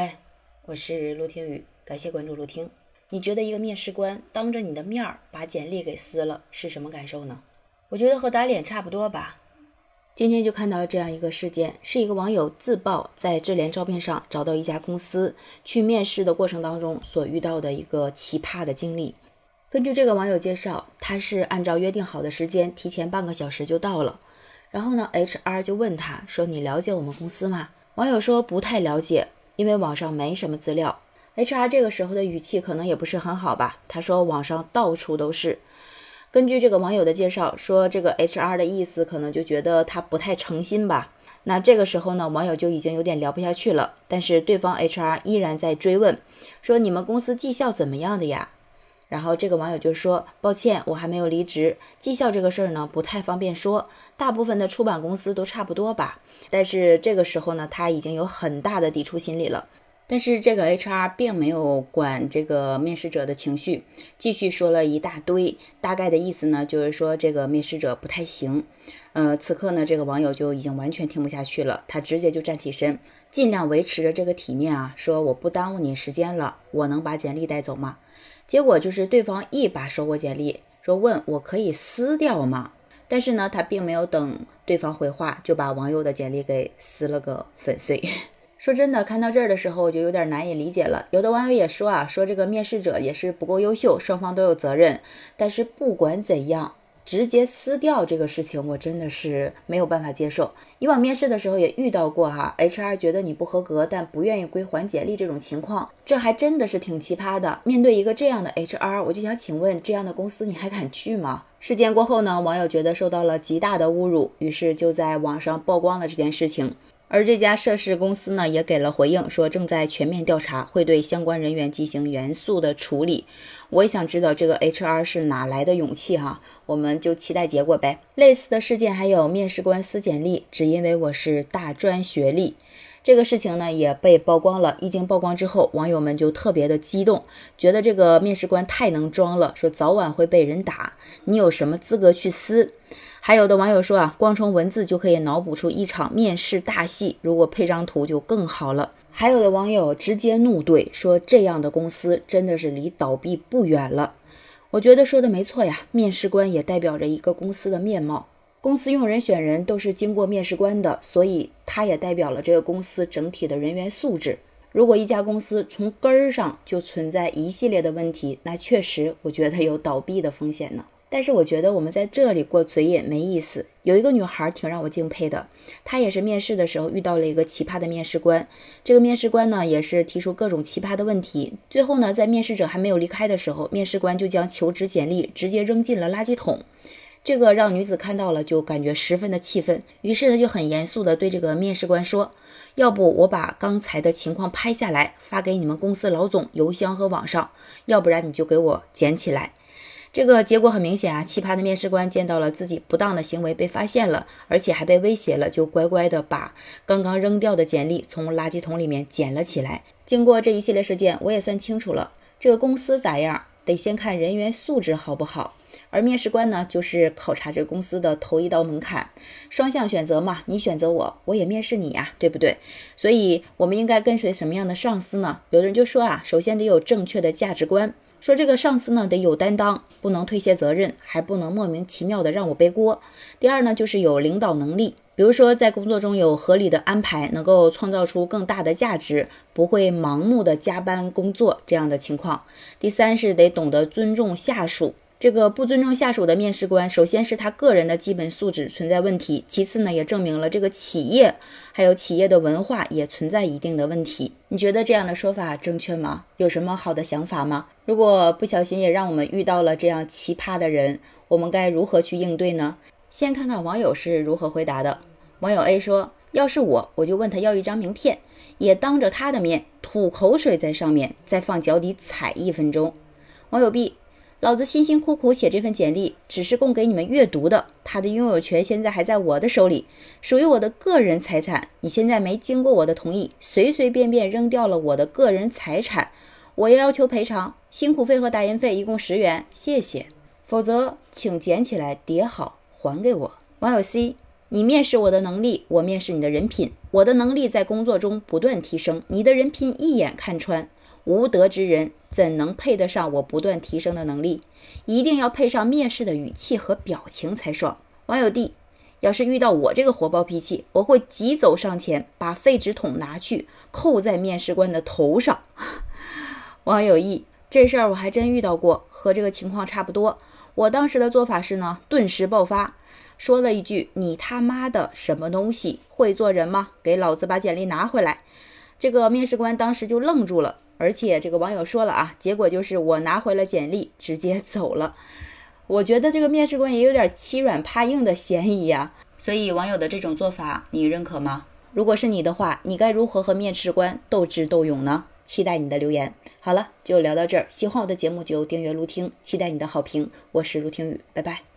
嗨，我是陆听雨，感谢关注陆听。你觉得一个面试官当着你的面儿把简历给撕了，是什么感受呢？我觉得和打脸差不多吧。今天就看到这样一个事件，是一个网友自曝在智联招聘上找到一家公司去面试的过程当中所遇到的一个奇葩的经历。根据这个网友介绍，他是按照约定好的时间提前半个小时就到了，然后呢，HR 就问他说：“你了解我们公司吗？”网友说：“不太了解。”因为网上没什么资料，HR 这个时候的语气可能也不是很好吧。他说网上到处都是。根据这个网友的介绍，说这个 HR 的意思可能就觉得他不太诚心吧。那这个时候呢，网友就已经有点聊不下去了。但是对方 HR 依然在追问，说你们公司绩效怎么样的呀？然后这个网友就说，抱歉，我还没有离职，绩效这个事儿呢不太方便说。大部分的出版公司都差不多吧。但是这个时候呢，他已经有很大的抵触心理了。但是这个 HR 并没有管这个面试者的情绪，继续说了一大堆。大概的意思呢，就是说这个面试者不太行。呃，此刻呢，这个网友就已经完全听不下去了，他直接就站起身，尽量维持着这个体面啊，说我不耽误你时间了，我能把简历带走吗？结果就是对方一把收过简历，说问我可以撕掉吗？但是呢，他并没有等对方回话，就把网友的简历给撕了个粉碎。说真的，看到这儿的时候，我就有点难以理解了。有的网友也说啊，说这个面试者也是不够优秀，双方都有责任。但是不管怎样。直接撕掉这个事情，我真的是没有办法接受。以往面试的时候也遇到过哈，HR 觉得你不合格，但不愿意归还简历这种情况，这还真的是挺奇葩的。面对一个这样的 HR，我就想请问，这样的公司你还敢去吗？事件过后呢，网友觉得受到了极大的侮辱，于是就在网上曝光了这件事情。而这家涉事公司呢，也给了回应，说正在全面调查，会对相关人员进行严肃的处理。我也想知道这个 HR 是哪来的勇气哈，我们就期待结果呗。类似的事件还有面试官撕简历，只因为我是大专学历，这个事情呢也被曝光了。一经曝光之后，网友们就特别的激动，觉得这个面试官太能装了，说早晚会被人打，你有什么资格去撕？还有的网友说啊，光从文字就可以脑补出一场面试大戏，如果配张图就更好了。还有的网友直接怒怼说，这样的公司真的是离倒闭不远了。我觉得说的没错呀，面试官也代表着一个公司的面貌，公司用人选人都是经过面试官的，所以它也代表了这个公司整体的人员素质。如果一家公司从根儿上就存在一系列的问题，那确实我觉得有倒闭的风险呢。但是我觉得我们在这里过嘴瘾没意思。有一个女孩挺让我敬佩的，她也是面试的时候遇到了一个奇葩的面试官。这个面试官呢，也是提出各种奇葩的问题。最后呢，在面试者还没有离开的时候，面试官就将求职简历直接扔进了垃圾桶。这个让女子看到了，就感觉十分的气愤。于是她就很严肃的对这个面试官说：“要不我把刚才的情况拍下来，发给你们公司老总邮箱和网上；要不然你就给我捡起来。”这个结果很明显啊，奇葩的面试官见到了自己不当的行为被发现了，而且还被威胁了，就乖乖的把刚刚扔掉的简历从垃圾桶里面捡了起来。经过这一系列事件，我也算清楚了，这个公司咋样，得先看人员素质好不好，而面试官呢，就是考察这公司的头一道门槛，双向选择嘛，你选择我，我也面试你呀，对不对？所以我们应该跟随什么样的上司呢？有的人就说啊，首先得有正确的价值观。说这个上司呢得有担当，不能推卸责任，还不能莫名其妙的让我背锅。第二呢就是有领导能力，比如说在工作中有合理的安排，能够创造出更大的价值，不会盲目的加班工作这样的情况。第三是得懂得尊重下属。这个不尊重下属的面试官，首先是他个人的基本素质存在问题，其次呢，也证明了这个企业还有企业的文化也存在一定的问题。你觉得这样的说法正确吗？有什么好的想法吗？如果不小心也让我们遇到了这样奇葩的人，我们该如何去应对呢？先看看网友是如何回答的。网友 A 说：“要是我，我就问他要一张名片，也当着他的面吐口水在上面，再放脚底踩一分钟。”网友 B。老子辛辛苦苦写这份简历，只是供给你们阅读的。它的拥有权现在还在我的手里，属于我的个人财产。你现在没经过我的同意，随随便便扔掉了我的个人财产，我要求赔偿。辛苦费和打印费一共十元，谢谢。否则，请捡起来叠好还给我。网友 C，你面试我的能力，我面试你的人品。我的能力在工作中不断提升，你的人品一眼看穿。无德之人怎能配得上我不断提升的能力？一定要配上面试的语气和表情才爽。网友 D，要是遇到我这个火爆脾气，我会急走上前，把废纸筒拿去扣在面试官的头上。网友 E，这事儿我还真遇到过，和这个情况差不多。我当时的做法是呢，顿时爆发，说了一句：“你他妈的什么东西？会做人吗？给老子把简历拿回来！”这个面试官当时就愣住了。而且这个网友说了啊，结果就是我拿回了简历，直接走了。我觉得这个面试官也有点欺软怕硬的嫌疑呀。所以网友的这种做法，你认可吗？如果是你的话，你该如何和面试官斗智斗勇呢？期待你的留言。好了，就聊到这儿。喜欢我的节目就订阅、录听，期待你的好评。我是陆听雨，拜拜。